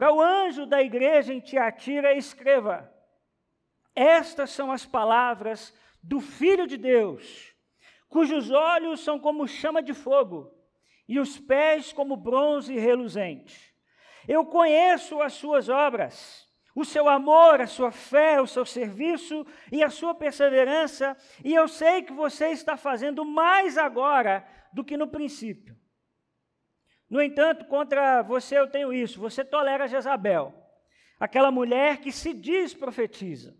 Para o anjo da igreja em Tiatira, escreva: Estas são as palavras do Filho de Deus, cujos olhos são como chama de fogo e os pés como bronze reluzente. Eu conheço as suas obras, o seu amor, a sua fé, o seu serviço e a sua perseverança, e eu sei que você está fazendo mais agora do que no princípio. No entanto, contra você eu tenho isso: você tolera Jezabel, aquela mulher que se diz profetiza.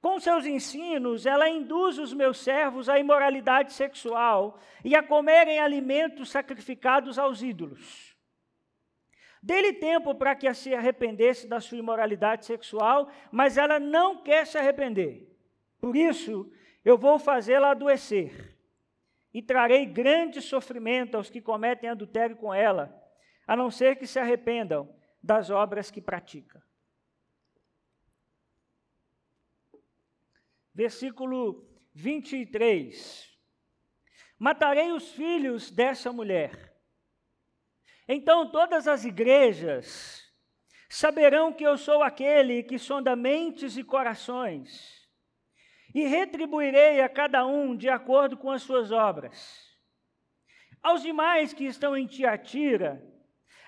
Com seus ensinos, ela induz os meus servos à imoralidade sexual e a comerem alimentos sacrificados aos ídolos. Dê-lhe tempo para que se arrependesse da sua imoralidade sexual, mas ela não quer se arrepender. Por isso, eu vou fazê-la adoecer e trarei grande sofrimento aos que cometem adultério com ela, a não ser que se arrependam das obras que pratica. Versículo 23. Matarei os filhos dessa mulher. Então todas as igrejas saberão que eu sou aquele que sonda mentes e corações e retribuirei a cada um de acordo com as suas obras. Aos demais que estão em Tiatira,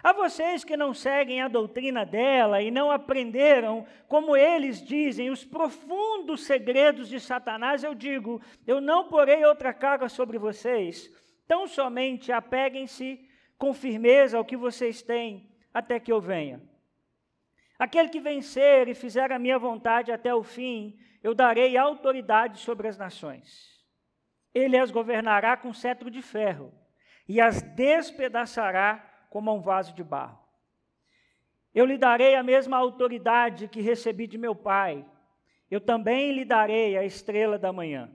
a vocês que não seguem a doutrina dela e não aprenderam, como eles dizem, os profundos segredos de Satanás, eu digo: eu não porei outra carga sobre vocês, tão somente apeguem-se com firmeza ao que vocês têm, até que eu venha. Aquele que vencer e fizer a minha vontade até o fim, eu darei autoridade sobre as nações. Ele as governará com cetro de ferro e as despedaçará como um vaso de barro. Eu lhe darei a mesma autoridade que recebi de meu pai. Eu também lhe darei a estrela da manhã.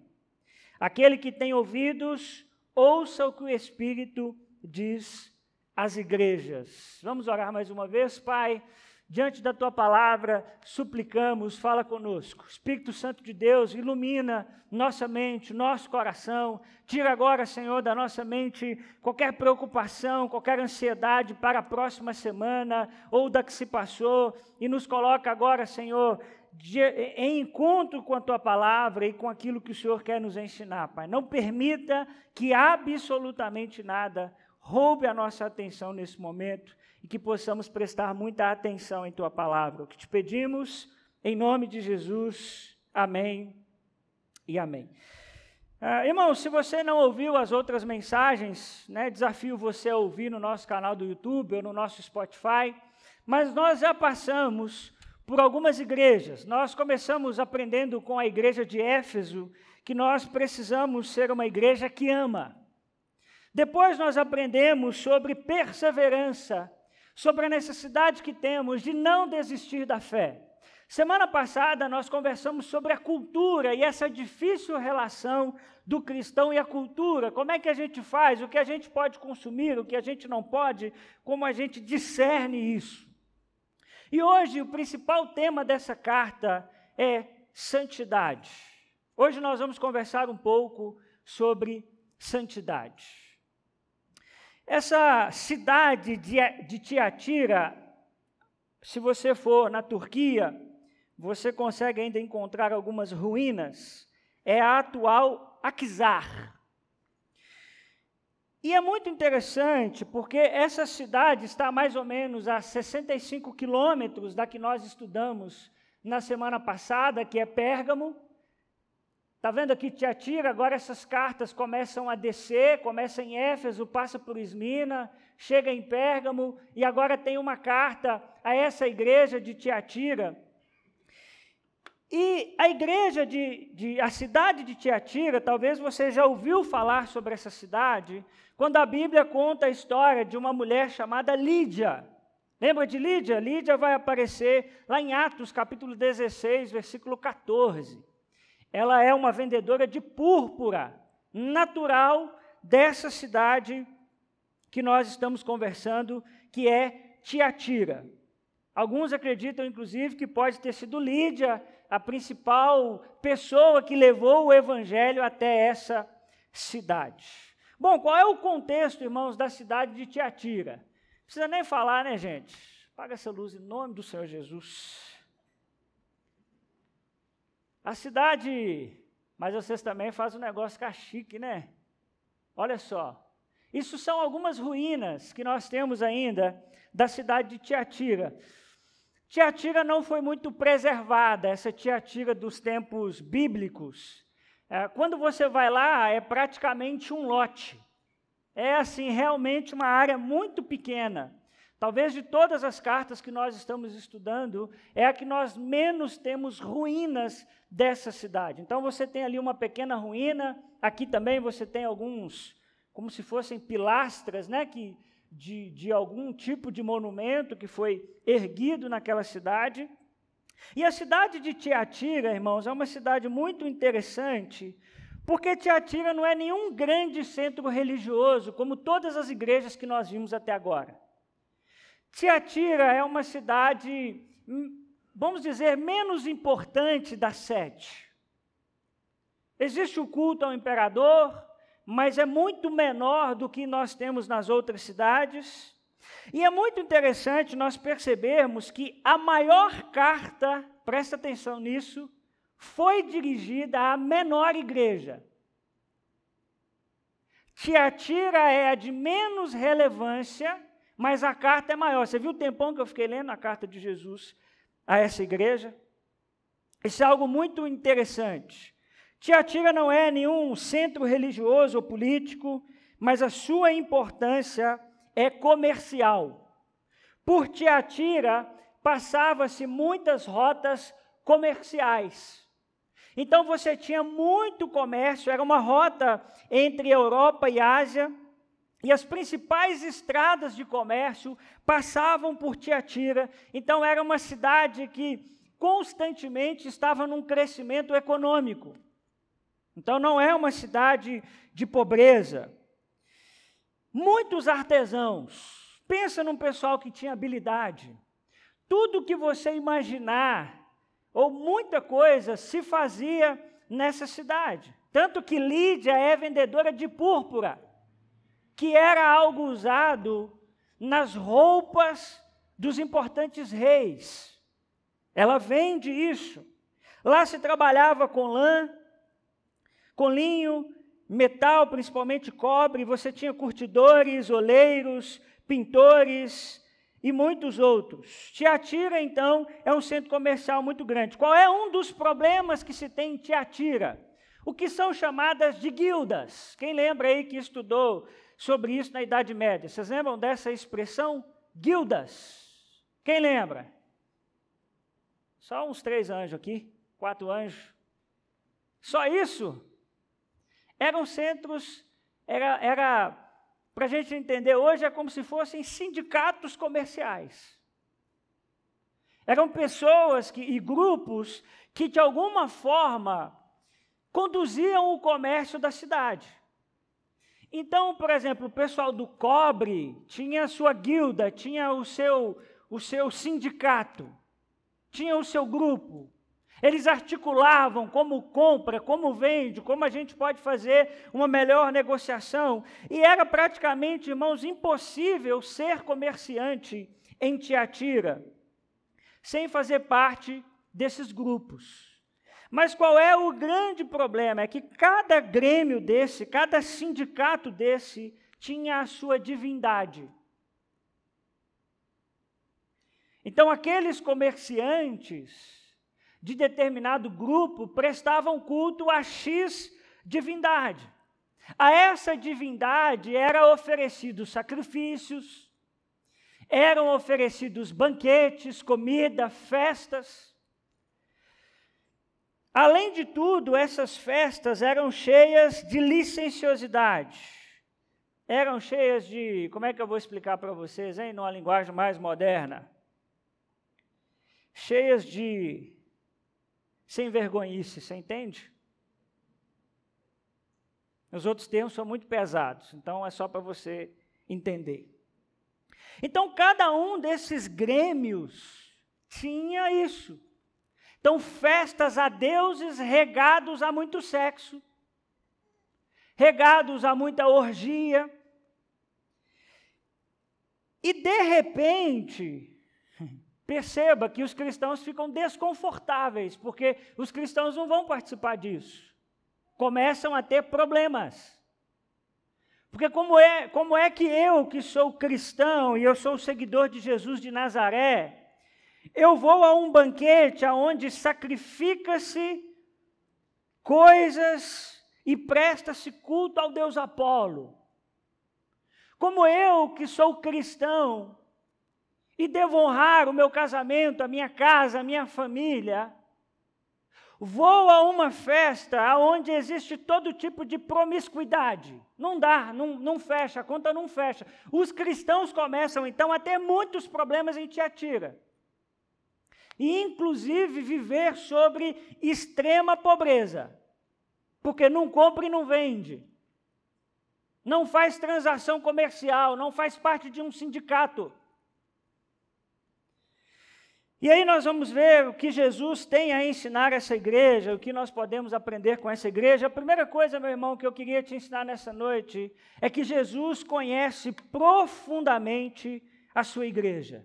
Aquele que tem ouvidos, ouça o que o Espírito diz às igrejas. Vamos orar mais uma vez, Pai. Diante da tua palavra, suplicamos, fala conosco. Espírito Santo de Deus, ilumina nossa mente, nosso coração. Tira agora, Senhor, da nossa mente qualquer preocupação, qualquer ansiedade para a próxima semana ou da que se passou e nos coloca agora, Senhor, de, em encontro com a tua palavra e com aquilo que o Senhor quer nos ensinar, Pai. Não permita que absolutamente nada roube a nossa atenção nesse momento e que possamos prestar muita atenção em tua palavra. O que te pedimos, em nome de Jesus. Amém e amém. Uh, irmão, se você não ouviu as outras mensagens, né, desafio você a ouvir no nosso canal do YouTube ou no nosso Spotify, mas nós já passamos por algumas igrejas. Nós começamos aprendendo com a igreja de Éfeso que nós precisamos ser uma igreja que ama. Depois nós aprendemos sobre perseverança sobre a necessidade que temos de não desistir da fé. Semana passada nós conversamos sobre a cultura e essa difícil relação do cristão e a cultura. Como é que a gente faz? O que a gente pode consumir, o que a gente não pode, como a gente discerne isso. E hoje o principal tema dessa carta é santidade. Hoje nós vamos conversar um pouco sobre santidade. Essa cidade de, Tiatira, se você for na Turquia, você consegue ainda encontrar algumas ruínas. É a atual Akizar. E é muito interessante porque essa cidade está mais ou menos a 65 quilômetros da que nós estudamos na semana passada, que é Pérgamo, Está vendo aqui Tiatira? Agora essas cartas começam a descer, começa em Éfeso, passa por Esmina, chega em Pérgamo, e agora tem uma carta a essa igreja de Tiatira. E a igreja de, de, a cidade de Tiatira, talvez você já ouviu falar sobre essa cidade, quando a Bíblia conta a história de uma mulher chamada Lídia. Lembra de Lídia? Lídia vai aparecer lá em Atos, capítulo 16, versículo 14 ela é uma vendedora de púrpura, natural dessa cidade que nós estamos conversando, que é Tiatira. Alguns acreditam, inclusive, que pode ter sido Lídia a principal pessoa que levou o evangelho até essa cidade. Bom, qual é o contexto, irmãos, da cidade de Tiatira? Não precisa nem falar, né, gente? Apaga essa luz em nome do Senhor Jesus. A cidade, mas vocês também fazem um negócio cachique, né? Olha só. Isso são algumas ruínas que nós temos ainda da cidade de Tiatira. Tiatira não foi muito preservada, essa Tiatira dos tempos bíblicos. É, quando você vai lá, é praticamente um lote. É assim, realmente uma área muito pequena. Talvez de todas as cartas que nós estamos estudando, é a que nós menos temos ruínas dessa cidade. Então você tem ali uma pequena ruína, aqui também você tem alguns, como se fossem pilastras, né, que, de, de algum tipo de monumento que foi erguido naquela cidade. E a cidade de Tiatira, irmãos, é uma cidade muito interessante, porque Tiatira não é nenhum grande centro religioso, como todas as igrejas que nós vimos até agora. Tiatira é uma cidade, hum, vamos dizer, menos importante das sete. Existe o culto ao imperador, mas é muito menor do que nós temos nas outras cidades. E é muito interessante nós percebermos que a maior carta, presta atenção nisso, foi dirigida à menor igreja. Tiatira é a de menos relevância, mas a carta é maior. Você viu o tempão que eu fiquei lendo a carta de Jesus a essa igreja? Isso é algo muito interessante. Tiatira não é nenhum centro religioso ou político, mas a sua importância é comercial. Por Tiatira passava-se muitas rotas comerciais. Então você tinha muito comércio, era uma rota entre Europa e Ásia, e as principais estradas de comércio passavam por Tiatira. Então era uma cidade que constantemente estava num crescimento econômico. Então não é uma cidade de pobreza. Muitos artesãos, pensa num pessoal que tinha habilidade. Tudo que você imaginar, ou muita coisa, se fazia nessa cidade. Tanto que Lídia é vendedora de púrpura, que era algo usado nas roupas dos importantes reis. Ela vende isso. Lá se trabalhava com lã, com linho, metal, principalmente cobre, você tinha curtidores, oleiros, pintores e muitos outros. Tiatira, então, é um centro comercial muito grande. Qual é um dos problemas que se tem em Tiatira? O que são chamadas de guildas. Quem lembra aí que estudou sobre isso na Idade Média? Vocês lembram dessa expressão? Guildas. Quem lembra? Só uns três anjos aqui, quatro anjos. Só isso? Eram centros, era, era para a gente entender hoje, é como se fossem sindicatos comerciais. Eram pessoas que, e grupos que, de alguma forma, conduziam o comércio da cidade. Então, por exemplo, o pessoal do cobre tinha a sua guilda, tinha o seu, o seu sindicato, tinha o seu grupo. Eles articulavam como compra, como vende, como a gente pode fazer uma melhor negociação. E era praticamente, irmãos, impossível ser comerciante em Tiatira sem fazer parte desses grupos. Mas qual é o grande problema? É que cada grêmio desse, cada sindicato desse, tinha a sua divindade. Então, aqueles comerciantes de determinado grupo prestavam culto a X divindade. A essa divindade eram oferecidos sacrifícios, eram oferecidos banquetes, comida, festas. Além de tudo, essas festas eram cheias de licenciosidade. Eram cheias de, como é que eu vou explicar para vocês, hein, numa linguagem mais moderna? Cheias de sem vergonhice, você entende? Os outros termos são muito pesados, então é só para você entender. Então, cada um desses grêmios tinha isso. Então, festas a deuses regados a muito sexo, regados a muita orgia. E, de repente, Perceba que os cristãos ficam desconfortáveis, porque os cristãos não vão participar disso. Começam a ter problemas. Porque como é, como é que eu, que sou cristão e eu sou seguidor de Jesus de Nazaré, eu vou a um banquete aonde sacrifica-se coisas e presta-se culto ao Deus Apolo. Como eu, que sou cristão, e devo honrar o meu casamento, a minha casa, a minha família, vou a uma festa onde existe todo tipo de promiscuidade. Não dá, não, não fecha, a conta não fecha. Os cristãos começam então a ter muitos problemas em Tiatira. E inclusive viver sobre extrema pobreza. Porque não compra e não vende. Não faz transação comercial, não faz parte de um sindicato e aí nós vamos ver o que Jesus tem a ensinar essa igreja, o que nós podemos aprender com essa igreja. A primeira coisa, meu irmão, que eu queria te ensinar nessa noite é que Jesus conhece profundamente a sua igreja.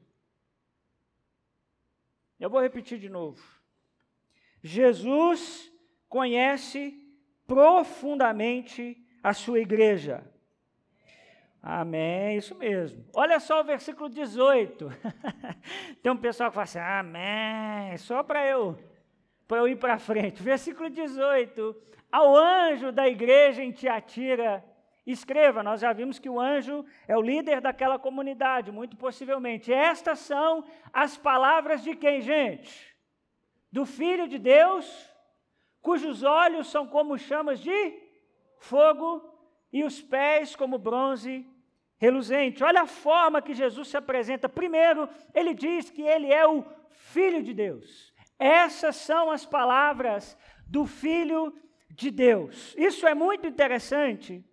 Eu vou repetir de novo. Jesus conhece profundamente a sua igreja. Amém, isso mesmo. Olha só o versículo 18. Tem um pessoal que fala assim, amém, só para eu, eu ir para frente. Versículo 18. Ao anjo da igreja em Tiatira, escreva, nós já vimos que o anjo é o líder daquela comunidade, muito possivelmente. Estas são as palavras de quem, gente? Do Filho de Deus, cujos olhos são como chamas de fogo e os pés como bronze reluzente. Olha a forma que Jesus se apresenta. Primeiro, ele diz que ele é o Filho de Deus. Essas são as palavras do Filho de Deus. Isso é muito interessante,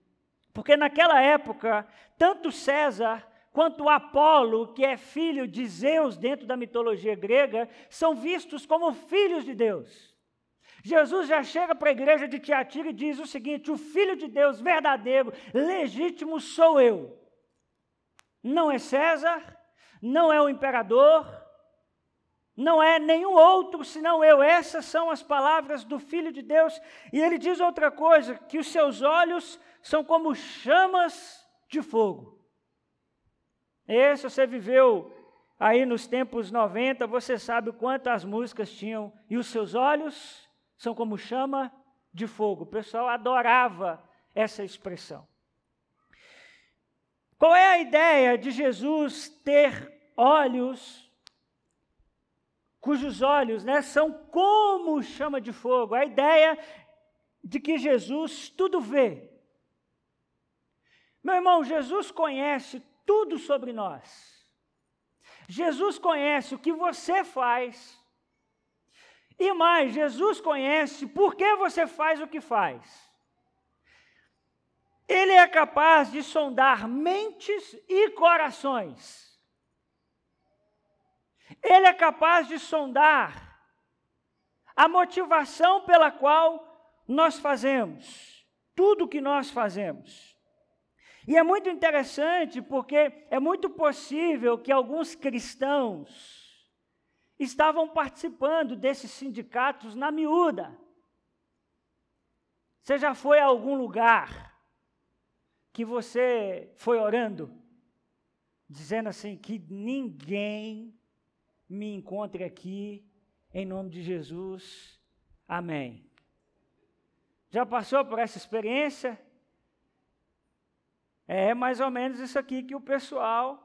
porque naquela época, tanto César quanto Apolo, que é filho de Zeus dentro da mitologia grega, são vistos como filhos de Deus. Jesus já chega para a igreja de Tiatira e diz o seguinte: o Filho de Deus verdadeiro, legítimo sou eu. Não é César, não é o imperador, não é nenhum outro senão eu. Essas são as palavras do Filho de Deus. E ele diz outra coisa: que os seus olhos são como chamas de fogo. E se você viveu aí nos tempos 90, você sabe quantas músicas tinham. E os seus olhos são como chama de fogo. O pessoal adorava essa expressão. Qual é a ideia de Jesus ter olhos cujos olhos né, são como chama de fogo? A ideia de que Jesus tudo vê. Meu irmão, Jesus conhece tudo sobre nós. Jesus conhece o que você faz, e mais, Jesus conhece por que você faz o que faz. Ele é capaz de sondar mentes e corações. Ele é capaz de sondar a motivação pela qual nós fazemos tudo o que nós fazemos. E é muito interessante porque é muito possível que alguns cristãos estavam participando desses sindicatos na miúda. Você já foi a algum lugar que você foi orando, dizendo assim: que ninguém me encontre aqui, em nome de Jesus, amém. Já passou por essa experiência? É mais ou menos isso aqui que o pessoal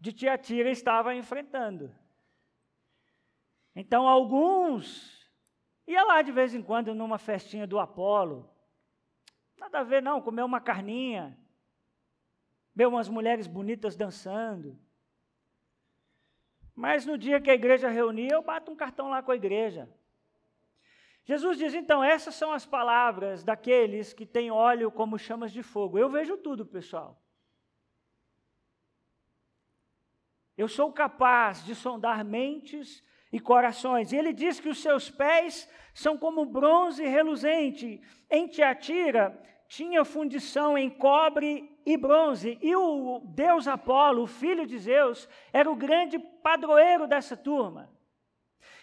de Tiatira estava enfrentando. Então, alguns ia lá de vez em quando numa festinha do Apolo. Nada a ver, não, comer uma carninha, ver umas mulheres bonitas dançando. Mas no dia que a igreja reunia, eu bato um cartão lá com a igreja. Jesus diz: então, essas são as palavras daqueles que têm óleo como chamas de fogo. Eu vejo tudo, pessoal. Eu sou capaz de sondar mentes e corações. E ele diz que os seus pés são como bronze reluzente. Em Tiatira tinha fundição em cobre e bronze, e o deus Apolo, o filho de Zeus, era o grande padroeiro dessa turma.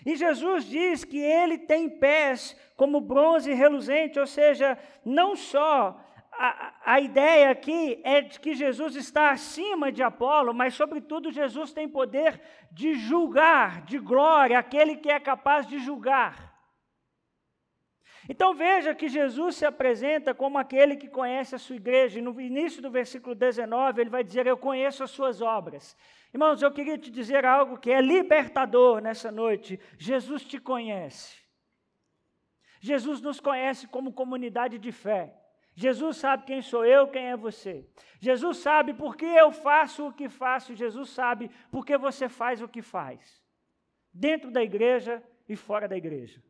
E Jesus diz que ele tem pés como bronze reluzente, ou seja, não só a, a, ideia aqui é de que Jesus está acima de Apolo, mas, sobretudo, Jesus tem poder de julgar, de glória, aquele que é capaz de julgar. Então veja que Jesus se apresenta como aquele que conhece a sua igreja, e no início do versículo 19 ele vai dizer: Eu conheço as suas obras. Irmãos, eu queria te dizer algo que é libertador nessa noite. Jesus te conhece. Jesus nos conhece como comunidade de fé. Jesus sabe quem sou eu, quem é você. Jesus sabe por que eu faço o que faço. Jesus sabe por que você faz o que faz. Dentro da igreja e fora da igreja.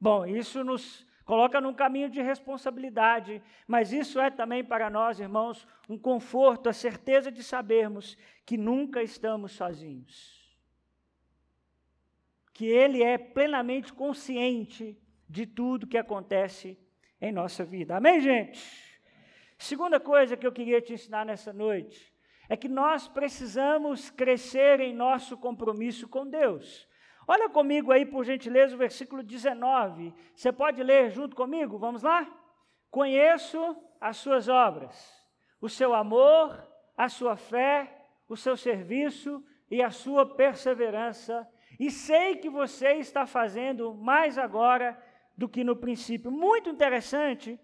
Bom, isso nos coloca num caminho de responsabilidade, mas isso é também para nós, irmãos, um conforto, a certeza de sabermos que nunca estamos sozinhos. Que Ele é plenamente consciente de tudo que acontece em nossa vida. Amém, gente? Segunda coisa que eu queria te ensinar nessa noite é que nós precisamos crescer em nosso compromisso com Deus. Olha comigo aí, por gentileza, o versículo 19. Você pode ler junto comigo? Vamos lá? Conheço as suas obras, o seu amor, a sua fé, o seu serviço e a sua perseverança, e sei que você está fazendo mais agora do que no princípio. Muito interessante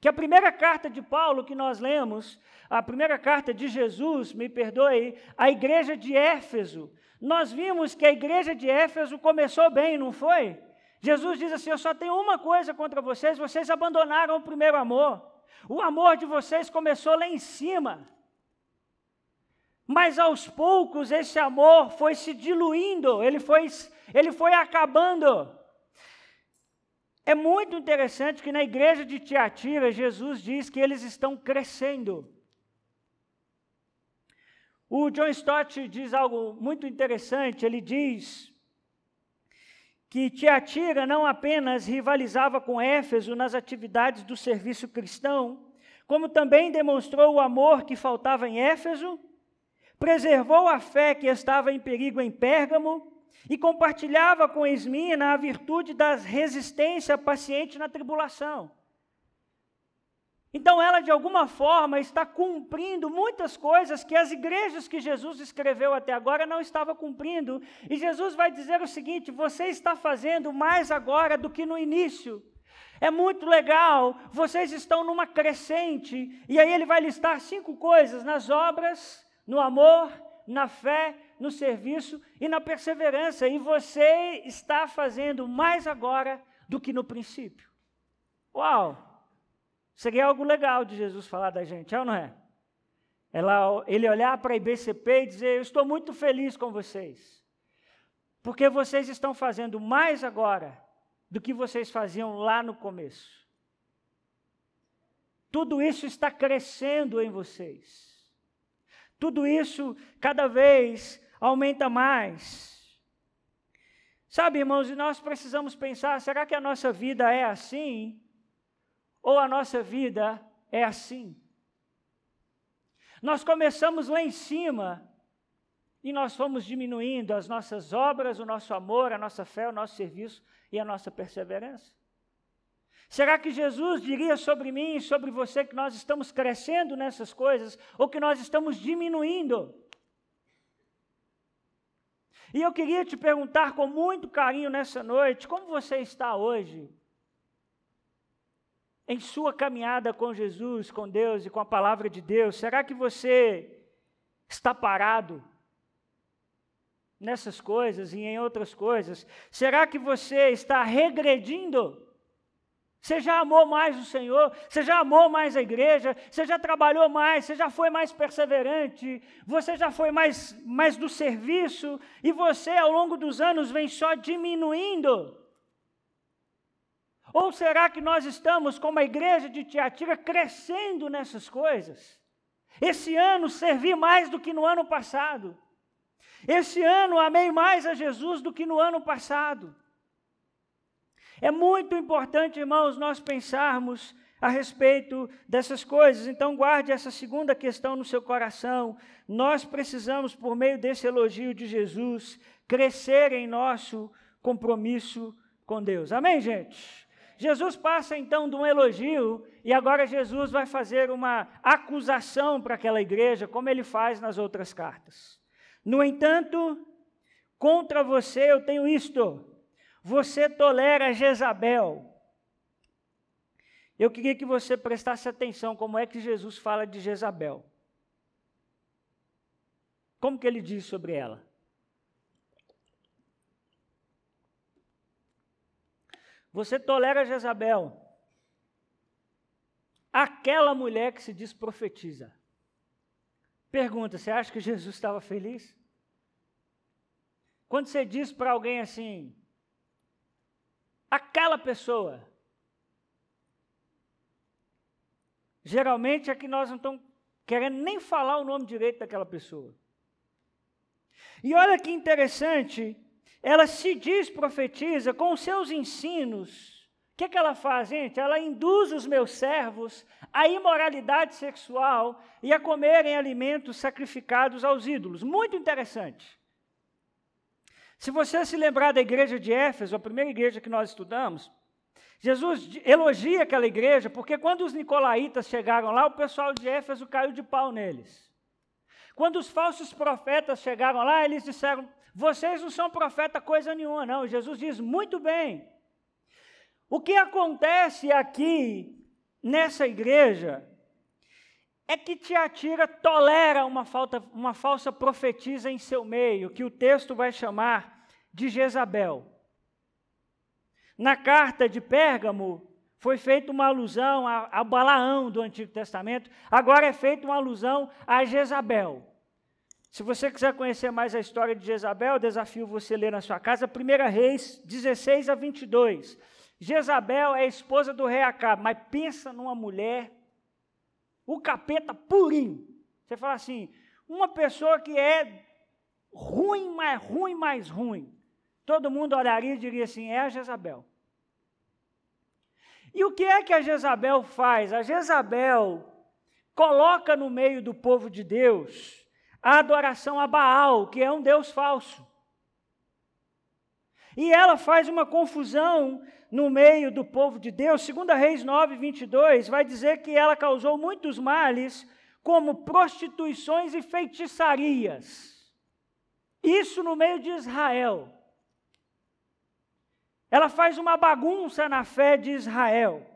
que a primeira carta de Paulo que nós lemos, a primeira carta de Jesus, me perdoe, a igreja de Éfeso, nós vimos que a igreja de Éfeso começou bem, não foi? Jesus diz assim: Eu só tenho uma coisa contra vocês, vocês abandonaram o primeiro amor. O amor de vocês começou lá em cima. Mas aos poucos esse amor foi se diluindo, ele foi, ele foi acabando. É muito interessante que na igreja de Tiatira, Jesus diz que eles estão crescendo. O John Stott diz algo muito interessante, ele diz que Tiatira não apenas rivalizava com Éfeso nas atividades do serviço cristão, como também demonstrou o amor que faltava em Éfeso, preservou a fé que estava em perigo em Pérgamo e compartilhava com Esmina a virtude da resistência paciente na tribulação. Então, ela, de alguma forma, está cumprindo muitas coisas que as igrejas que Jesus escreveu até agora não estavam cumprindo. E Jesus vai dizer o seguinte: você está fazendo mais agora do que no início. É muito legal, vocês estão numa crescente. E aí ele vai listar cinco coisas: nas obras, no amor, na fé, no serviço e na perseverança. E você está fazendo mais agora do que no princípio. Uau! Seria algo legal de Jesus falar da gente, é ou não é? Ela, ele olhar para a IBCP e dizer: Eu estou muito feliz com vocês, porque vocês estão fazendo mais agora do que vocês faziam lá no começo. Tudo isso está crescendo em vocês. Tudo isso cada vez aumenta mais. Sabe, irmãos, e nós precisamos pensar: será que a nossa vida é assim? Ou a nossa vida é assim? Nós começamos lá em cima e nós fomos diminuindo as nossas obras, o nosso amor, a nossa fé, o nosso serviço e a nossa perseverança. Será que Jesus diria sobre mim e sobre você que nós estamos crescendo nessas coisas ou que nós estamos diminuindo? E eu queria te perguntar com muito carinho nessa noite: como você está hoje? Em sua caminhada com Jesus, com Deus e com a palavra de Deus, será que você está parado nessas coisas e em outras coisas? Será que você está regredindo? Você já amou mais o Senhor, você já amou mais a igreja, você já trabalhou mais, você já foi mais perseverante, você já foi mais, mais do serviço, e você ao longo dos anos vem só diminuindo. Ou será que nós estamos, como a igreja de Tiatira, crescendo nessas coisas? Esse ano servi mais do que no ano passado. Esse ano amei mais a Jesus do que no ano passado. É muito importante, irmãos, nós pensarmos a respeito dessas coisas. Então, guarde essa segunda questão no seu coração. Nós precisamos, por meio desse elogio de Jesus, crescer em nosso compromisso com Deus. Amém, gente? Jesus passa então de um elogio e agora Jesus vai fazer uma acusação para aquela igreja, como ele faz nas outras cartas. No entanto, contra você eu tenho isto: você tolera Jezabel. Eu queria que você prestasse atenção como é que Jesus fala de Jezabel. Como que ele diz sobre ela? Você tolera Jezabel, aquela mulher que se diz profetiza. Pergunta: você acha que Jesus estava feliz? Quando você diz para alguém assim, aquela pessoa, geralmente é que nós não estamos querendo nem falar o nome direito daquela pessoa. E olha que interessante, ela se diz profetiza com os seus ensinos. O que, que ela faz, gente? Ela induz os meus servos à imoralidade sexual e a comerem alimentos sacrificados aos ídolos. Muito interessante. Se você se lembrar da igreja de Éfeso, a primeira igreja que nós estudamos, Jesus elogia aquela igreja porque quando os nicolaítas chegaram lá, o pessoal de Éfeso caiu de pau neles. Quando os falsos profetas chegaram lá, eles disseram: vocês não são profeta coisa nenhuma, não. Jesus diz: muito bem. O que acontece aqui nessa igreja é que Tiatira tolera uma, falta, uma falsa profetisa em seu meio, que o texto vai chamar de Jezabel. Na carta de Pérgamo, foi feita uma alusão a, a Balaão do Antigo Testamento, agora é feita uma alusão a Jezabel. Se você quiser conhecer mais a história de Jezabel, desafio você ler na sua casa, 1 Reis 16 a 22. Jezabel é esposa do rei Acabe, mas pensa numa mulher, o capeta purinho. Você fala assim, uma pessoa que é ruim, mais ruim, mais ruim. Todo mundo olharia e diria assim: é a Jezabel. E o que é que a Jezabel faz? A Jezabel coloca no meio do povo de Deus a adoração a Baal, que é um Deus falso. E ela faz uma confusão no meio do povo de Deus. Segunda Reis 9, 22, vai dizer que ela causou muitos males, como prostituições e feitiçarias. Isso no meio de Israel. Ela faz uma bagunça na fé de Israel.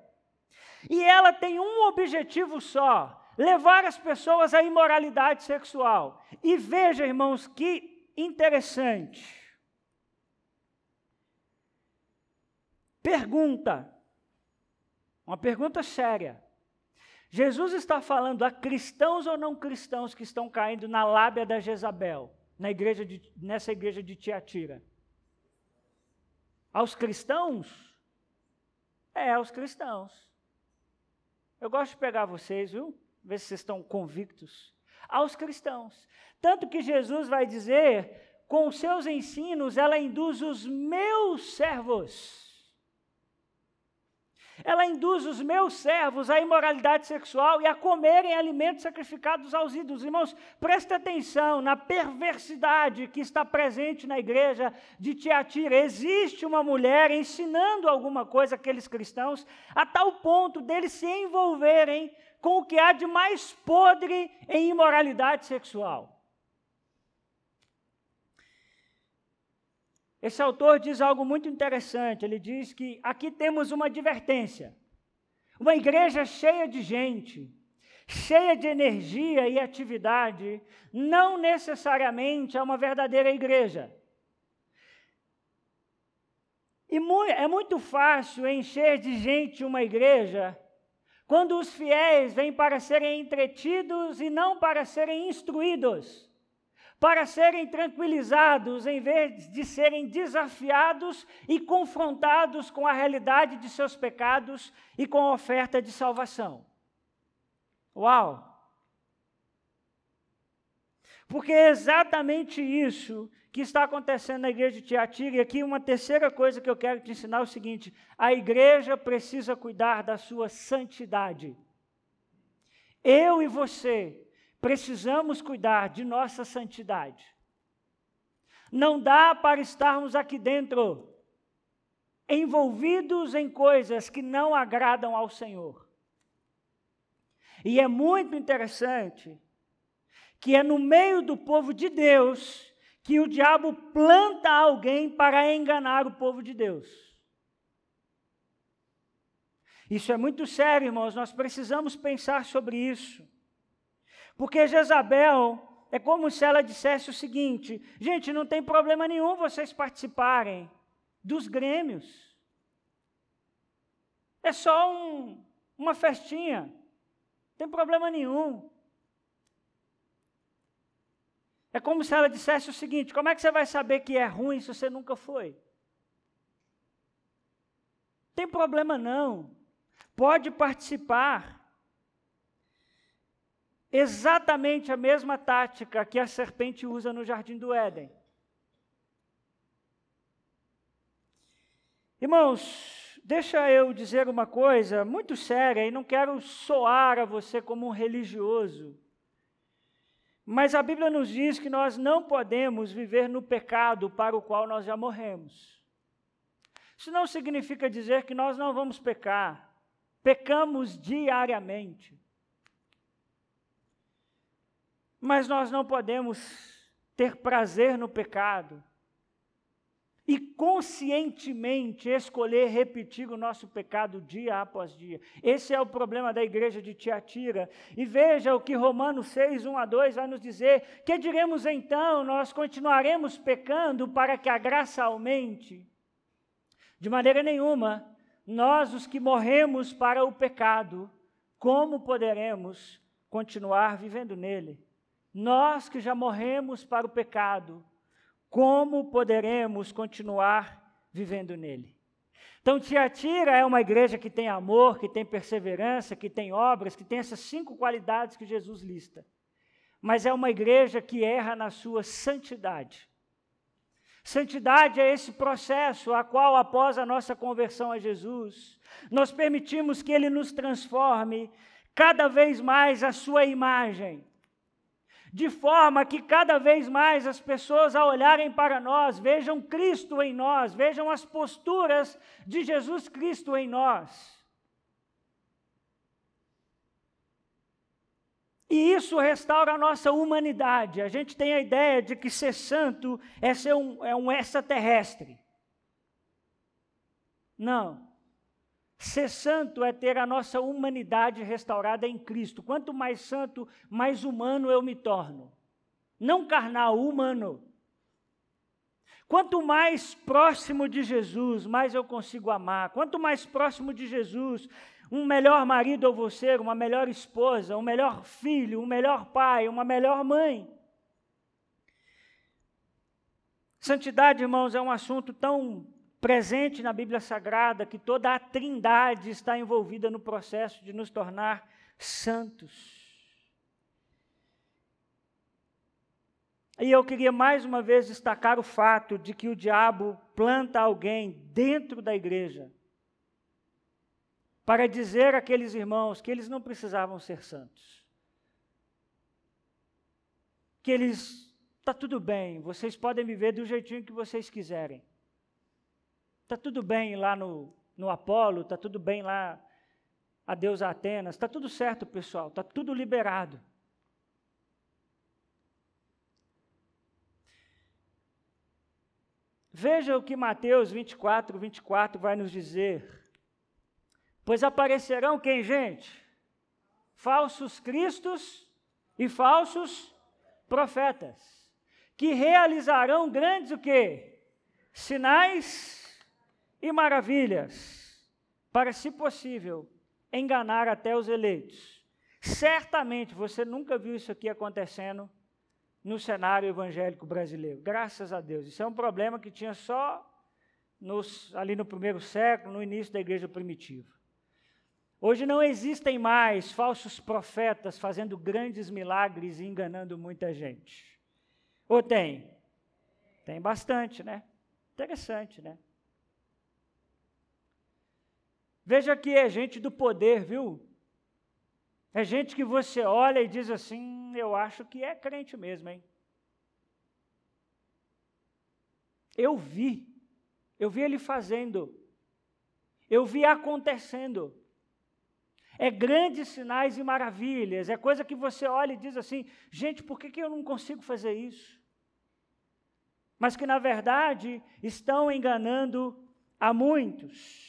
E ela tem um objetivo só: levar as pessoas à imoralidade sexual. E veja, irmãos, que interessante. Pergunta, uma pergunta séria. Jesus está falando a cristãos ou não cristãos que estão caindo na lábia da Jezabel, na igreja de, nessa igreja de Tiatira? Aos cristãos? É, aos cristãos. Eu gosto de pegar vocês, viu? Ver se vocês estão convictos, aos cristãos. Tanto que Jesus vai dizer, com os seus ensinos, ela induz os meus servos ela induz os meus servos à imoralidade sexual e a comerem alimentos sacrificados aos ídolos. Irmãos, preste atenção na perversidade que está presente na igreja de Tiatira. Existe uma mulher ensinando alguma coisa àqueles cristãos, a tal ponto deles se envolverem com o que há de mais podre em imoralidade sexual. Esse autor diz algo muito interessante. Ele diz que aqui temos uma advertência. Uma igreja cheia de gente, cheia de energia e atividade, não necessariamente é uma verdadeira igreja. E é muito fácil encher de gente uma igreja quando os fiéis vêm para serem entretidos e não para serem instruídos para serem tranquilizados em vez de serem desafiados e confrontados com a realidade de seus pecados e com a oferta de salvação. Uau! Porque é exatamente isso que está acontecendo na igreja de Tiatira. E aqui uma terceira coisa que eu quero te ensinar é o seguinte: a igreja precisa cuidar da sua santidade. Eu e você precisamos cuidar de nossa santidade. Não dá para estarmos aqui dentro envolvidos em coisas que não agradam ao Senhor. E é muito interessante que é no meio do povo de Deus que o diabo planta alguém para enganar o povo de Deus. Isso é muito sério, irmãos, nós precisamos pensar sobre isso. Porque Jezabel é como se ela dissesse o seguinte: gente, não tem problema nenhum vocês participarem dos grêmios. É só um, uma festinha, não tem problema nenhum. É como se ela dissesse o seguinte: como é que você vai saber que é ruim se você nunca foi? Tem problema não. Pode participar. Exatamente a mesma tática que a serpente usa no jardim do Éden. Irmãos, deixa eu dizer uma coisa muito séria e não quero soar a você como um religioso. Mas a Bíblia nos diz que nós não podemos viver no pecado para o qual nós já morremos. Isso não significa dizer que nós não vamos pecar. Pecamos diariamente. Mas nós não podemos ter prazer no pecado e conscientemente escolher repetir o nosso pecado dia após dia. Esse é o problema da igreja de Tiatira. E veja o que Romanos 6, 1 a 2 vai nos dizer: que diremos então? Nós continuaremos pecando para que a graça aumente? De maneira nenhuma. Nós, os que morremos para o pecado, como poderemos continuar vivendo nele? Nós que já morremos para o pecado, como poderemos continuar vivendo nele? Então, Tiatira é uma igreja que tem amor, que tem perseverança, que tem obras, que tem essas cinco qualidades que Jesus lista. Mas é uma igreja que erra na sua santidade. Santidade é esse processo a qual, após a nossa conversão a Jesus, nós permitimos que Ele nos transforme cada vez mais a sua imagem de forma que cada vez mais as pessoas, ao olharem para nós, vejam Cristo em nós, vejam as posturas de Jesus Cristo em nós. E isso restaura a nossa humanidade. A gente tem a ideia de que ser santo é ser um, é um extraterrestre. Não. Ser santo é ter a nossa humanidade restaurada em Cristo. Quanto mais santo, mais humano eu me torno. Não carnal, humano. Quanto mais próximo de Jesus, mais eu consigo amar. Quanto mais próximo de Jesus, um melhor marido eu vou ser, uma melhor esposa, um melhor filho, um melhor pai, uma melhor mãe. Santidade, irmãos, é um assunto tão presente na Bíblia Sagrada que toda a Trindade está envolvida no processo de nos tornar santos. E eu queria mais uma vez destacar o fato de que o diabo planta alguém dentro da igreja para dizer àqueles irmãos que eles não precisavam ser santos. Que eles, está tudo bem, vocês podem viver do jeitinho que vocês quiserem. Está tudo bem lá no, no Apolo, está tudo bem lá a Deus Atenas, está tudo certo, pessoal, está tudo liberado. Veja o que Mateus 24, 24 vai nos dizer. Pois aparecerão quem, gente? Falsos cristos e falsos profetas, que realizarão grandes o quê? Sinais e maravilhas, para, se possível, enganar até os eleitos. Certamente você nunca viu isso aqui acontecendo no cenário evangélico brasileiro. Graças a Deus. Isso é um problema que tinha só nos, ali no primeiro século, no início da igreja primitiva. Hoje não existem mais falsos profetas fazendo grandes milagres e enganando muita gente. Ou tem? Tem bastante, né? Interessante, né? Veja que é gente do poder, viu? É gente que você olha e diz assim: eu acho que é crente mesmo, hein? Eu vi, eu vi ele fazendo, eu vi acontecendo. É grandes sinais e maravilhas, é coisa que você olha e diz assim: gente, por que, que eu não consigo fazer isso? Mas que na verdade estão enganando a muitos.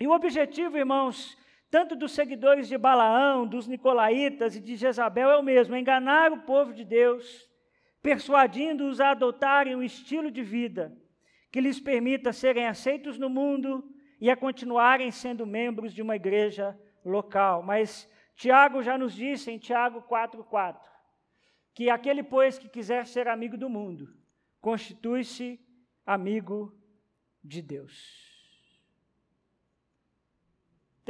E o objetivo, irmãos, tanto dos seguidores de Balaão, dos Nicolaítas e de Jezabel é o mesmo: enganar o povo de Deus, persuadindo-os a adotarem um estilo de vida que lhes permita serem aceitos no mundo e a continuarem sendo membros de uma igreja local. Mas Tiago já nos disse em Tiago 4,4 que aquele, pois, que quiser ser amigo do mundo, constitui-se amigo de Deus.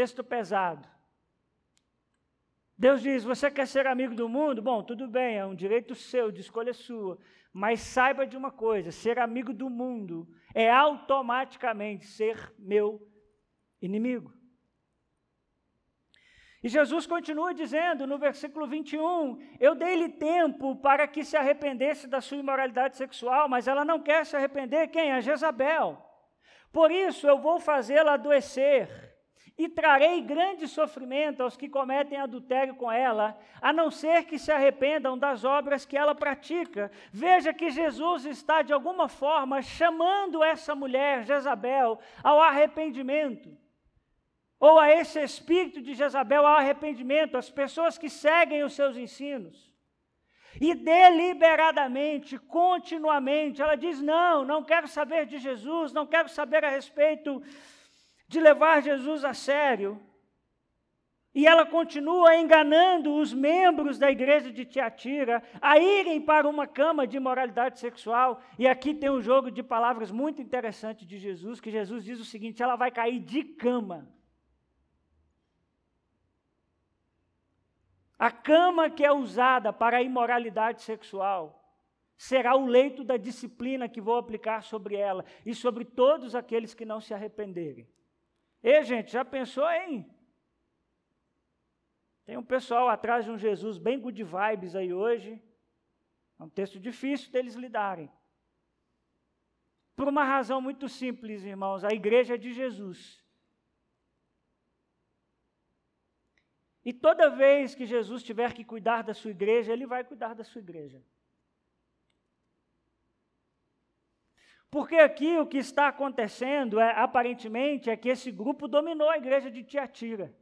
Texto pesado. Deus diz: Você quer ser amigo do mundo? Bom, tudo bem, é um direito seu, de escolha sua. Mas saiba de uma coisa: ser amigo do mundo é automaticamente ser meu inimigo. E Jesus continua dizendo no versículo 21: Eu dei-lhe tempo para que se arrependesse da sua imoralidade sexual, mas ela não quer se arrepender. Quem? A Jezabel. Por isso eu vou fazê-la adoecer e trarei grande sofrimento aos que cometem adultério com ela, a não ser que se arrependam das obras que ela pratica. Veja que Jesus está, de alguma forma, chamando essa mulher, Jezabel, ao arrependimento. Ou a esse espírito de Jezabel ao arrependimento, as pessoas que seguem os seus ensinos. E deliberadamente, continuamente, ela diz: Não, não quero saber de Jesus, não quero saber a respeito de levar Jesus a sério. E ela continua enganando os membros da igreja de Tiatira a irem para uma cama de imoralidade sexual. E aqui tem um jogo de palavras muito interessante de Jesus, que Jesus diz o seguinte: ela vai cair de cama. A cama que é usada para a imoralidade sexual será o leito da disciplina que vou aplicar sobre ela e sobre todos aqueles que não se arrependerem. E, gente, já pensou em? Tem um pessoal atrás de um Jesus bem good vibes aí hoje. É um texto difícil deles lidarem. Por uma razão muito simples, irmãos: a igreja é de Jesus. E toda vez que Jesus tiver que cuidar da sua igreja, ele vai cuidar da sua igreja. Porque aqui o que está acontecendo, é, aparentemente, é que esse grupo dominou a igreja de Tiatira.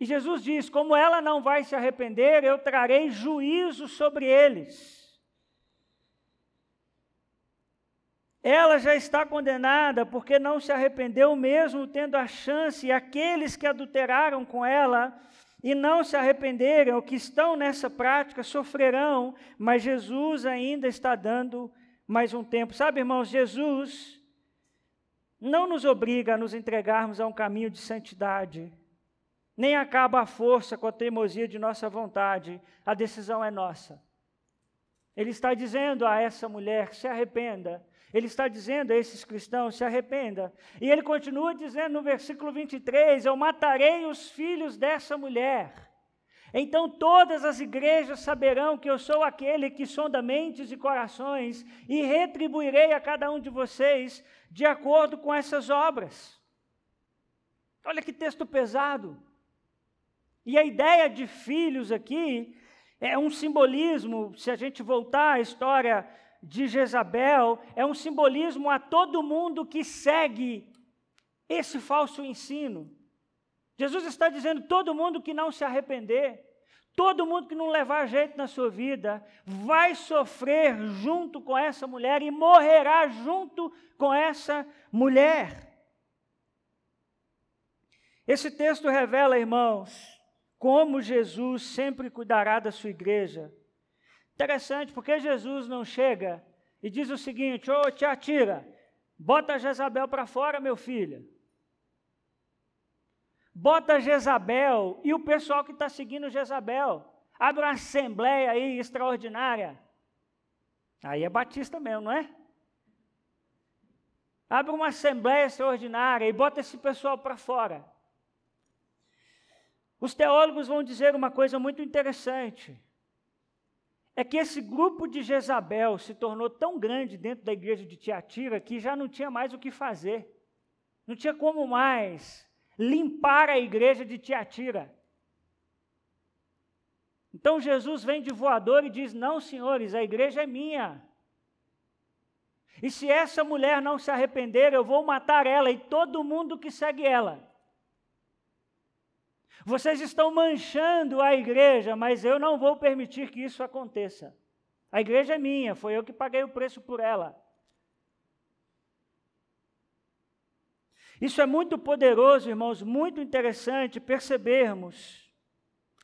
E Jesus diz: Como ela não vai se arrepender, eu trarei juízo sobre eles. Ela já está condenada porque não se arrependeu, mesmo tendo a chance, e aqueles que adulteraram com ela e não se arrependerem, ou que estão nessa prática, sofrerão, mas Jesus ainda está dando mais um tempo. Sabe, irmãos, Jesus não nos obriga a nos entregarmos a um caminho de santidade, nem acaba a força com a teimosia de nossa vontade, a decisão é nossa. Ele está dizendo a essa mulher: se arrependa. Ele está dizendo a esses cristãos: se arrependa. E ele continua dizendo no versículo 23: Eu matarei os filhos dessa mulher então todas as igrejas saberão que eu sou aquele que sonda mentes e corações e retribuirei a cada um de vocês de acordo com essas obras. Olha que texto pesado. E a ideia de filhos aqui é um simbolismo, se a gente voltar à história de Jezabel, é um simbolismo a todo mundo que segue esse falso ensino. Jesus está dizendo: todo mundo que não se arrepender, todo mundo que não levar jeito na sua vida, vai sofrer junto com essa mulher e morrerá junto com essa mulher. Esse texto revela, irmãos, como Jesus sempre cuidará da sua igreja. Interessante, porque Jesus não chega e diz o seguinte: Ô, oh, te atira, bota Jezabel para fora, meu filho bota Jezabel e o pessoal que está seguindo Jezabel. abre uma assembleia aí extraordinária. Aí é batista mesmo, não é? Abre uma assembleia extraordinária e bota esse pessoal para fora. Os teólogos vão dizer uma coisa muito interessante. É que esse grupo de Jezabel se tornou tão grande dentro da igreja de Tiatira que já não tinha mais o que fazer. Não tinha como mais limpar a igreja de Tiatira. Então Jesus vem de voador e diz: Não, senhores, a igreja é minha. E se essa mulher não se arrepender, eu vou matar ela e todo mundo que segue ela. Vocês estão manchando a igreja, mas eu não vou permitir que isso aconteça. A igreja é minha, foi eu que paguei o preço por ela. Isso é muito poderoso, irmãos, muito interessante percebermos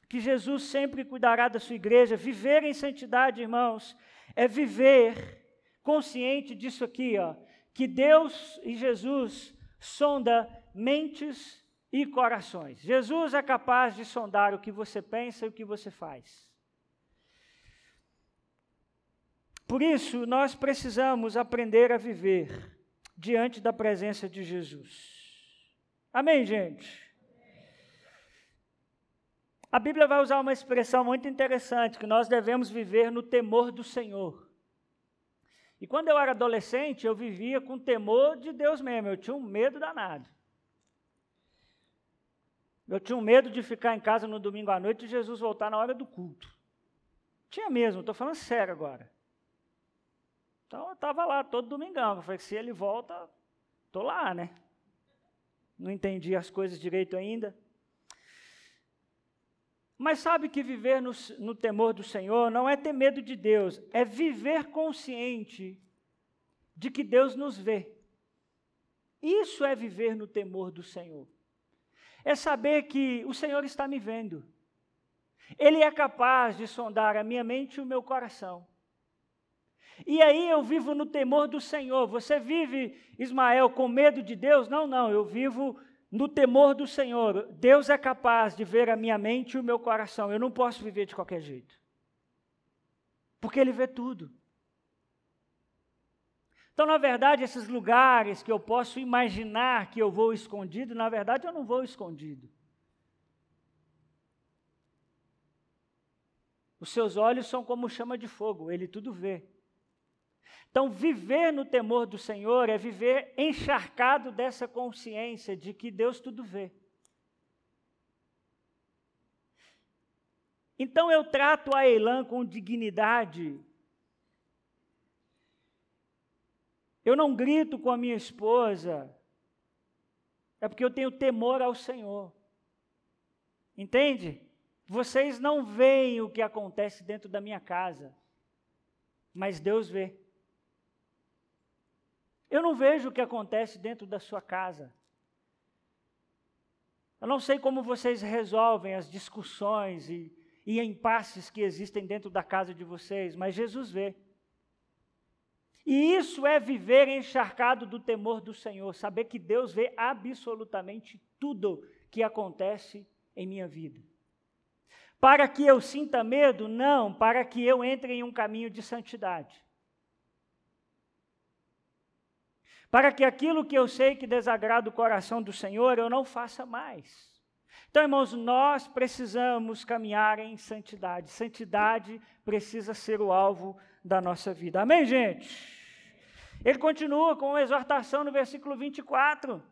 que Jesus sempre cuidará da sua igreja. Viver em santidade, irmãos, é viver consciente disso aqui, ó, que Deus e Jesus sonda mentes e corações. Jesus é capaz de sondar o que você pensa e o que você faz. Por isso, nós precisamos aprender a viver diante da presença de Jesus. Amém, gente? A Bíblia vai usar uma expressão muito interessante, que nós devemos viver no temor do Senhor. E quando eu era adolescente, eu vivia com temor de Deus mesmo, eu tinha um medo danado. Eu tinha um medo de ficar em casa no domingo à noite e Jesus voltar na hora do culto. Tinha mesmo, estou falando sério agora. Então eu estava lá todo domingão. Eu falei, se ele volta, estou lá, né? Não entendi as coisas direito ainda. Mas sabe que viver no, no, temor do Senhor não é ter medo de Deus, é viver consciente de que Deus nos vê. Isso é viver no temor do Senhor. É saber que o Senhor está me vendo. Ele é capaz de sondar a minha mente e o meu coração. E aí eu vivo no temor do Senhor. Você vive, Ismael, com medo de Deus? Não, não, eu vivo no temor do Senhor, Deus é capaz de ver a minha mente e o meu coração. Eu não posso viver de qualquer jeito. Porque Ele vê tudo. Então, na verdade, esses lugares que eu posso imaginar que eu vou escondido, na verdade, eu não vou escondido. Os seus olhos são como chama de fogo, ele tudo vê. Então, viver no temor do Senhor é viver encharcado dessa consciência de que Deus tudo vê. Então, eu trato a Eilã com dignidade. Eu não grito com a minha esposa, é porque eu tenho temor ao Senhor. Entende? Vocês não veem o que acontece dentro da minha casa, mas Deus vê. Eu não vejo o que acontece dentro da sua casa. Eu não sei como vocês resolvem as discussões e, e impasses que existem dentro da casa de vocês, mas Jesus vê. E isso é viver encharcado do temor do Senhor, saber que Deus vê absolutamente tudo que acontece em minha vida. Para que eu sinta medo? Não, para que eu entre em um caminho de santidade. Para que aquilo que eu sei que desagrada o coração do Senhor, eu não faça mais. Então, irmãos, nós precisamos caminhar em santidade. Santidade precisa ser o alvo da nossa vida. Amém, gente? Ele continua com uma exortação no versículo 24.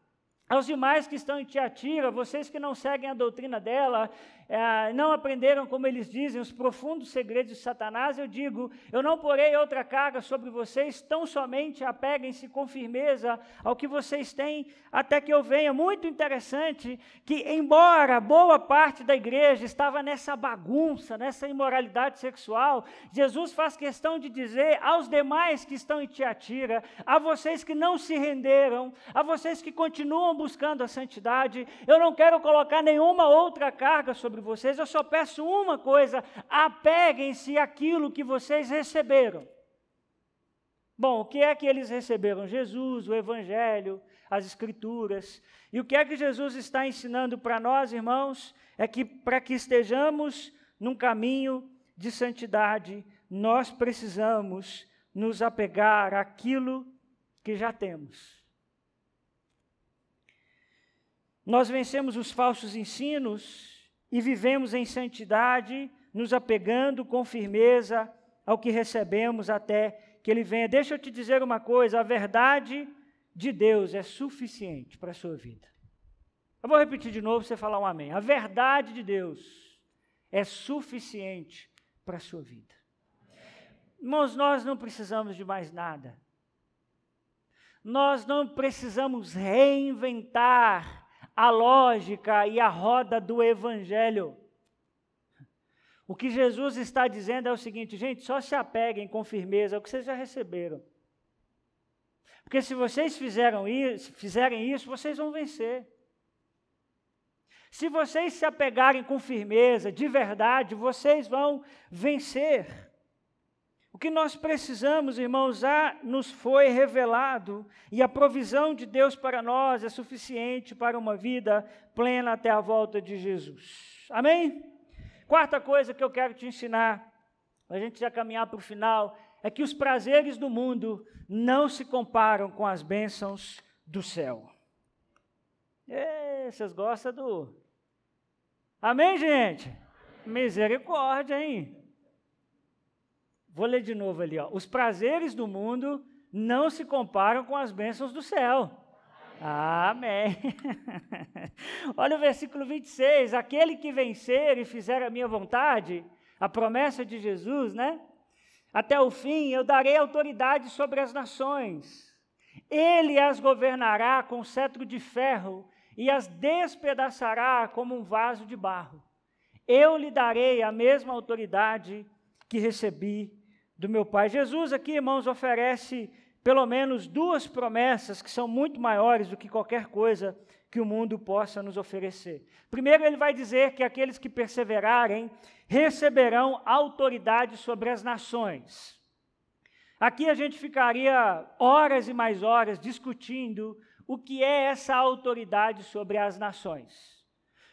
Aos demais que estão em Tiatira, vocês que não seguem a doutrina dela, é, não aprenderam, como eles dizem, os profundos segredos de Satanás, eu digo: eu não porei outra carga sobre vocês, tão somente apeguem-se com firmeza ao que vocês têm, até que eu venha. Muito interessante que, embora boa parte da igreja estava nessa bagunça, nessa imoralidade sexual, Jesus faz questão de dizer aos demais que estão em Tiatira, a vocês que não se renderam, a vocês que continuam buscando a santidade, eu não quero colocar nenhuma outra carga sobre sobre vocês, eu só peço uma coisa: apeguem-se àquilo que vocês receberam. Bom, o que é que eles receberam? Jesus, o Evangelho, as Escrituras. E o que é que Jesus está ensinando para nós, irmãos? É que para que estejamos num caminho de santidade, nós precisamos nos apegar àquilo que já temos. Nós vencemos os falsos ensinos e vivemos em santidade, nos apegando com firmeza ao que recebemos até que Ele venha. Deixa eu te dizer uma coisa: a verdade de Deus é suficiente para a sua vida. Eu vou repetir de novo, você falar um amém. A verdade de Deus é suficiente para a sua vida. Irmãos, nós não precisamos de mais nada. Nós não precisamos reinventar a lógica e a roda do Evangelho. O que Jesus está dizendo é o seguinte, gente, só se apeguem com firmeza ao que vocês já receberam. Porque se vocês fizeram isso, fizerem isso, vocês vão vencer. Se vocês se apegarem com firmeza, de verdade, vocês vão vencer. O que nós precisamos, irmãos, já nos foi revelado, e a provisão de Deus para nós é suficiente para uma vida plena até a volta de Jesus. Amém? Quarta coisa que eu quero te ensinar, a gente já caminhar para o final, é que os prazeres do mundo não se comparam com as bênçãos do céu. E, vocês gostam do. Amém, gente? Misericórdia, hein? Vou ler de novo ali, ó. Os prazeres do mundo não se comparam com as bênçãos do céu. Amém. Olha o versículo 26. Aquele que vencer e fizer a minha vontade, a promessa de Jesus, né? Até o fim eu darei autoridade sobre as nações. Ele as governará com cetro de ferro e as despedaçará como um vaso de barro. Eu lhe darei a mesma autoridade que recebi do meu Pai. Jesus aqui, irmãos, oferece pelo menos duas promessas que são muito maiores do que qualquer coisa que o mundo possa nos oferecer. Primeiro, ele vai dizer que aqueles que perseverarem receberão autoridade sobre as nações. Aqui a gente ficaria horas e mais horas discutindo o que é essa autoridade sobre as nações.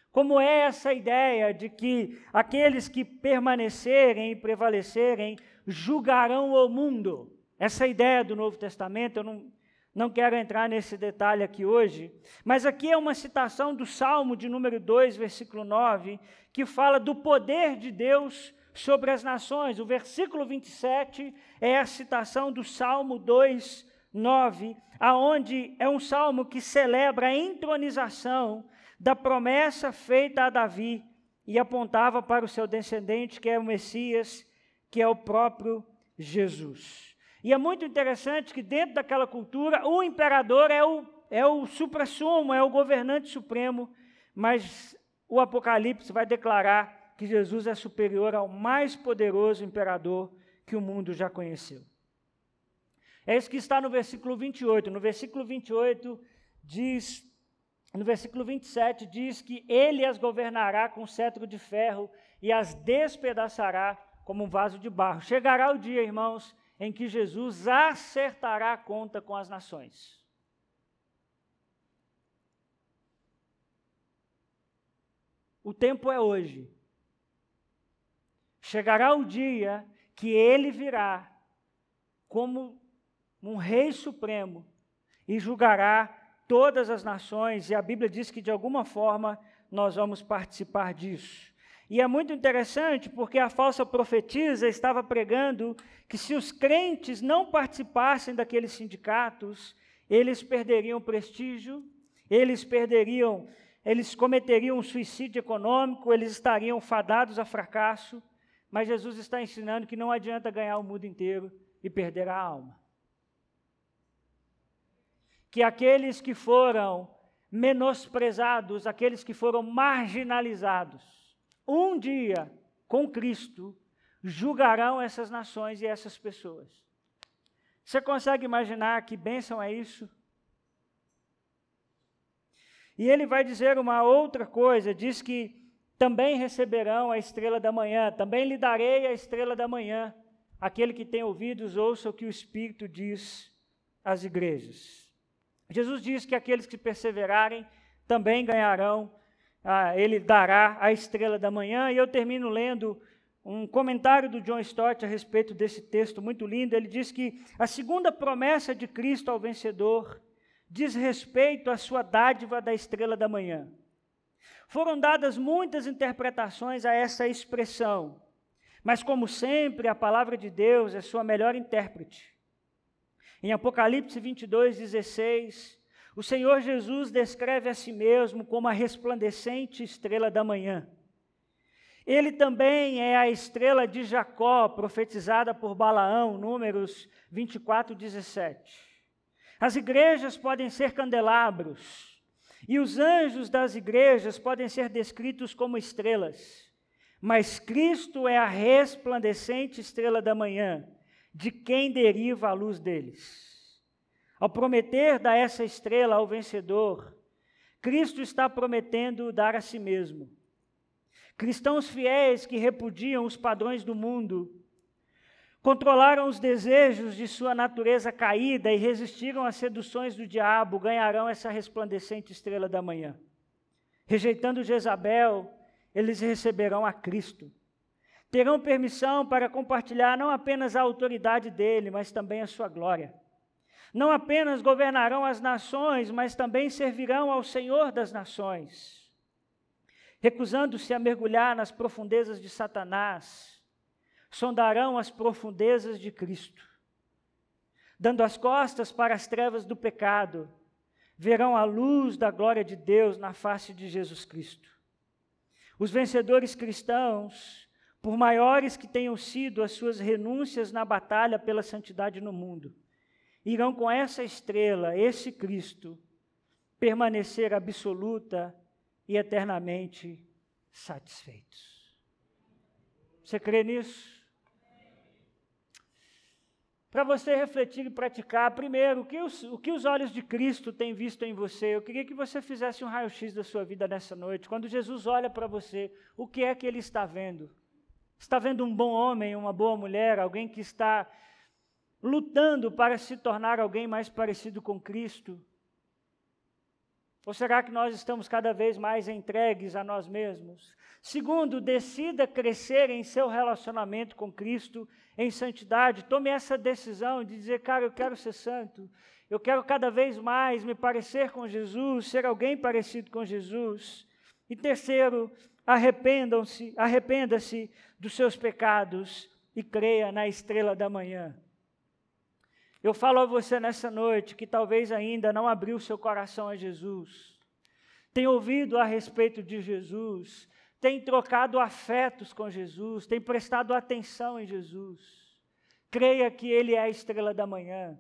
Como é essa ideia de que aqueles que permanecerem e prevalecerem julgarão o mundo. Essa ideia do Novo Testamento, eu não, não quero entrar nesse detalhe aqui hoje, mas aqui é uma citação do Salmo de número 2, versículo 9, que fala do poder de Deus sobre as nações. O versículo 27 é a citação do Salmo 2, 9, aonde é um salmo que celebra a entronização da promessa feita a Davi e apontava para o seu descendente, que é o Messias, que é o próprio Jesus. E é muito interessante que dentro daquela cultura, o imperador é o, é o supra-sumo, é o governante supremo, mas o Apocalipse vai declarar que Jesus é superior ao mais poderoso imperador que o mundo já conheceu. É isso que está no versículo 28. No versículo 28 diz, no versículo 27 diz que ele as governará com cetro de ferro e as despedaçará como um vaso de barro. Chegará o dia, irmãos, em que Jesus acertará a conta com as nações. O tempo é hoje. Chegará o dia que ele virá como um rei supremo e julgará todas as nações, e a Bíblia diz que de alguma forma nós vamos participar disso. E é muito interessante porque a falsa profetisa estava pregando que se os crentes não participassem daqueles sindicatos, eles perderiam prestígio, eles perderiam, eles cometeriam um suicídio econômico, eles estariam fadados a fracasso. Mas Jesus está ensinando que não adianta ganhar o mundo inteiro e perder a alma. Que aqueles que foram menosprezados, aqueles que foram marginalizados, um dia, com Cristo, julgarão essas nações e essas pessoas. Você consegue imaginar que bênção é isso? E ele vai dizer uma outra coisa: diz que também receberão a estrela da manhã, também lhe darei a estrela da manhã. Aquele que tem ouvidos, ouça o que o Espírito diz às igrejas. Jesus diz que aqueles que perseverarem também ganharão ah, ele dará a estrela da manhã. E eu termino lendo um comentário do John Stott a respeito desse texto muito lindo. Ele diz que a segunda promessa de Cristo ao vencedor diz respeito à sua dádiva da estrela da manhã. Foram dadas muitas interpretações a essa expressão, mas, como sempre, a palavra de Deus é sua melhor intérprete. Em Apocalipse 22, 16, o Senhor Jesus descreve a si mesmo como a resplandecente estrela da manhã. Ele também é a estrela de Jacó, profetizada por Balaão, números 24, 17. As igrejas podem ser candelabros, e os anjos das igrejas podem ser descritos como estrelas, mas Cristo é a resplandecente estrela da manhã, de quem deriva a luz deles. Ao prometer dar essa estrela ao vencedor, Cristo está prometendo dar a si mesmo. Cristãos fiéis que repudiam os padrões do mundo controlaram os desejos de sua natureza caída e resistiram às seduções do diabo, ganharão essa resplandecente estrela da manhã. Rejeitando Jezabel, eles receberão a Cristo. Terão permissão para compartilhar não apenas a autoridade dele, mas também a sua glória. Não apenas governarão as nações, mas também servirão ao Senhor das nações. Recusando-se a mergulhar nas profundezas de Satanás, sondarão as profundezas de Cristo. Dando as costas para as trevas do pecado, verão a luz da glória de Deus na face de Jesus Cristo. Os vencedores cristãos, por maiores que tenham sido as suas renúncias na batalha pela santidade no mundo, irão com essa estrela, esse Cristo, permanecer absoluta e eternamente satisfeitos. Você crê nisso? para você refletir e praticar. Primeiro, o que, os, o que os olhos de Cristo têm visto em você? Eu queria que você fizesse um raio-x da sua vida nessa noite. Quando Jesus olha para você, o que é que ele está vendo? Está vendo um bom homem, uma boa mulher, alguém que está lutando para se tornar alguém mais parecido com Cristo? Ou será que nós estamos cada vez mais entregues a nós mesmos? Segundo, decida crescer em seu relacionamento com Cristo em santidade. Tome essa decisão de dizer, cara, eu quero ser santo. Eu quero cada vez mais me parecer com Jesus, ser alguém parecido com Jesus. E terceiro, arrependam-se, arrependa-se dos seus pecados e creia na estrela da manhã. Eu falo a você nessa noite que talvez ainda não abriu seu coração a Jesus, tem ouvido a respeito de Jesus, tem trocado afetos com Jesus, tem prestado atenção em Jesus. Creia que Ele é a estrela da manhã.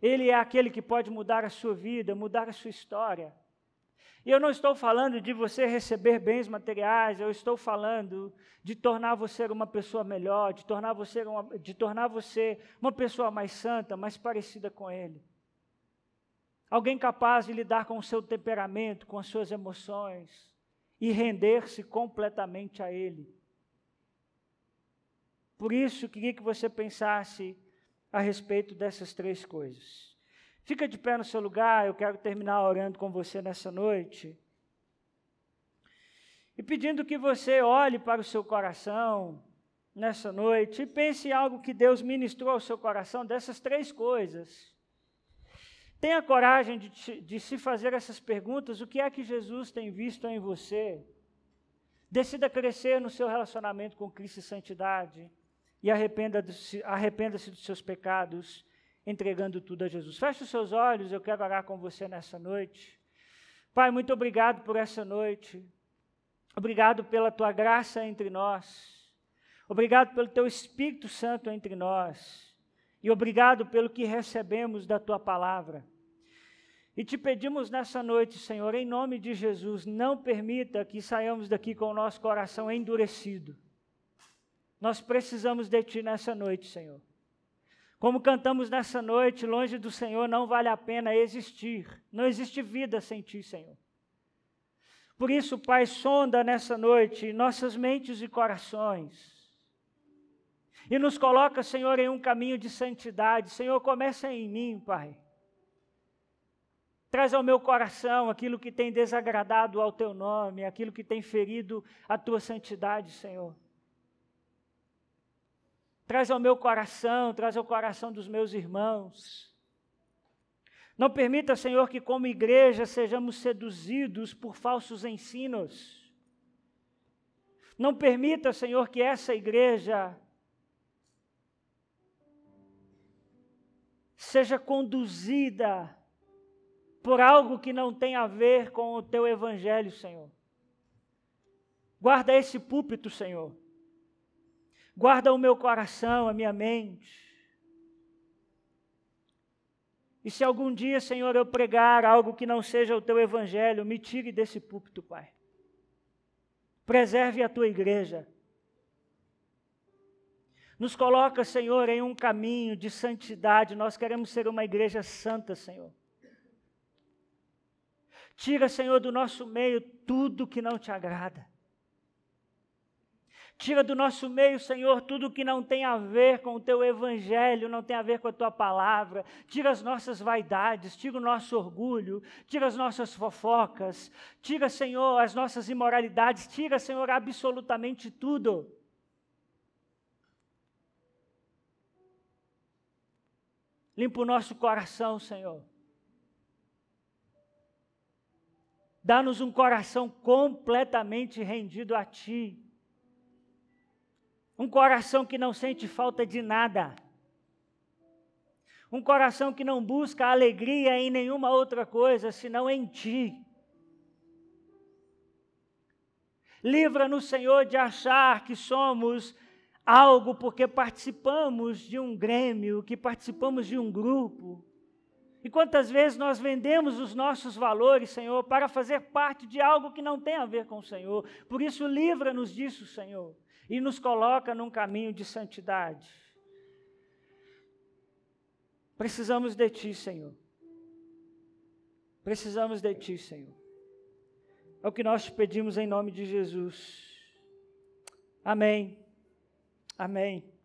Ele é aquele que pode mudar a sua vida, mudar a sua história. E eu não estou falando de você receber bens materiais, eu estou falando de tornar você uma pessoa melhor, de tornar você uma, de tornar você uma pessoa mais santa, mais parecida com Ele. Alguém capaz de lidar com o seu temperamento, com as suas emoções, e render-se completamente a Ele. Por isso, queria que você pensasse a respeito dessas três coisas. Fica de pé no seu lugar, eu quero terminar orando com você nessa noite. E pedindo que você olhe para o seu coração nessa noite e pense em algo que Deus ministrou ao seu coração dessas três coisas. Tenha coragem de, de, se fazer essas perguntas: o que é que Jesus tem visto em você? Decida crescer no seu relacionamento com Cristo e santidade. E arrependa-se arrependa dos seus pecados, entregando tudo a Jesus. Feche os seus olhos, eu quero orar com você nessa noite. Pai, muito obrigado por essa noite. Obrigado pela tua graça entre nós. Obrigado pelo teu Espírito Santo entre nós. E obrigado pelo que recebemos da tua palavra. E te pedimos nessa noite, Senhor, em nome de Jesus, não permita que saiamos daqui com o nosso coração endurecido. Nós precisamos de Ti nessa noite, Senhor. Como cantamos nessa noite, longe do Senhor não vale a pena existir. Não existe vida sem Ti, Senhor. Por isso, Pai, sonda nessa noite nossas mentes e corações e nos coloca, Senhor, em um caminho de santidade. Senhor, começa em mim, Pai. Traz ao meu coração aquilo que tem desagradado ao teu nome, aquilo que tem ferido a tua santidade, Senhor. Traz ao meu coração, traz ao coração dos meus irmãos. Não permita, Senhor, que como igreja sejamos seduzidos por falsos ensinos. Não permita, Senhor, que essa igreja seja conduzida por algo que não tem a ver com o teu evangelho, Senhor. Guarda esse púlpito, Senhor. Guarda o meu coração, a minha mente. E se algum dia, Senhor, eu pregar algo que não seja o teu evangelho, me tire desse púlpito, Pai. Preserve a tua igreja. Nos coloca, Senhor, em um caminho de santidade. Nós queremos ser uma igreja santa, Senhor. Tira, Senhor, do nosso meio tudo que não te agrada. Tira do nosso meio, Senhor, tudo que não tem a ver com o teu evangelho, não tem a ver com a tua palavra. Tira as nossas vaidades, tira o nosso orgulho, tira as nossas fofocas. Tira, Senhor, as nossas imoralidades. Tira, Senhor, absolutamente tudo. Limpa o nosso coração, Senhor. Dá-nos um coração completamente rendido a Ti. Um coração que não sente falta de nada. Um coração que não busca alegria em nenhuma outra coisa senão em Ti. Livra-nos, Senhor, de achar que somos algo porque participamos de um grêmio, que participamos de um grupo, e quantas vezes nós vendemos os nossos valores, Senhor, para fazer parte de algo que não tem a ver com o Senhor. Por isso, livra-nos disso, Senhor, e nos coloca num caminho de santidade. Precisamos de Ti, Senhor. Precisamos de Ti, Senhor. É o que nós te pedimos em nome de Jesus. Amém. Amém.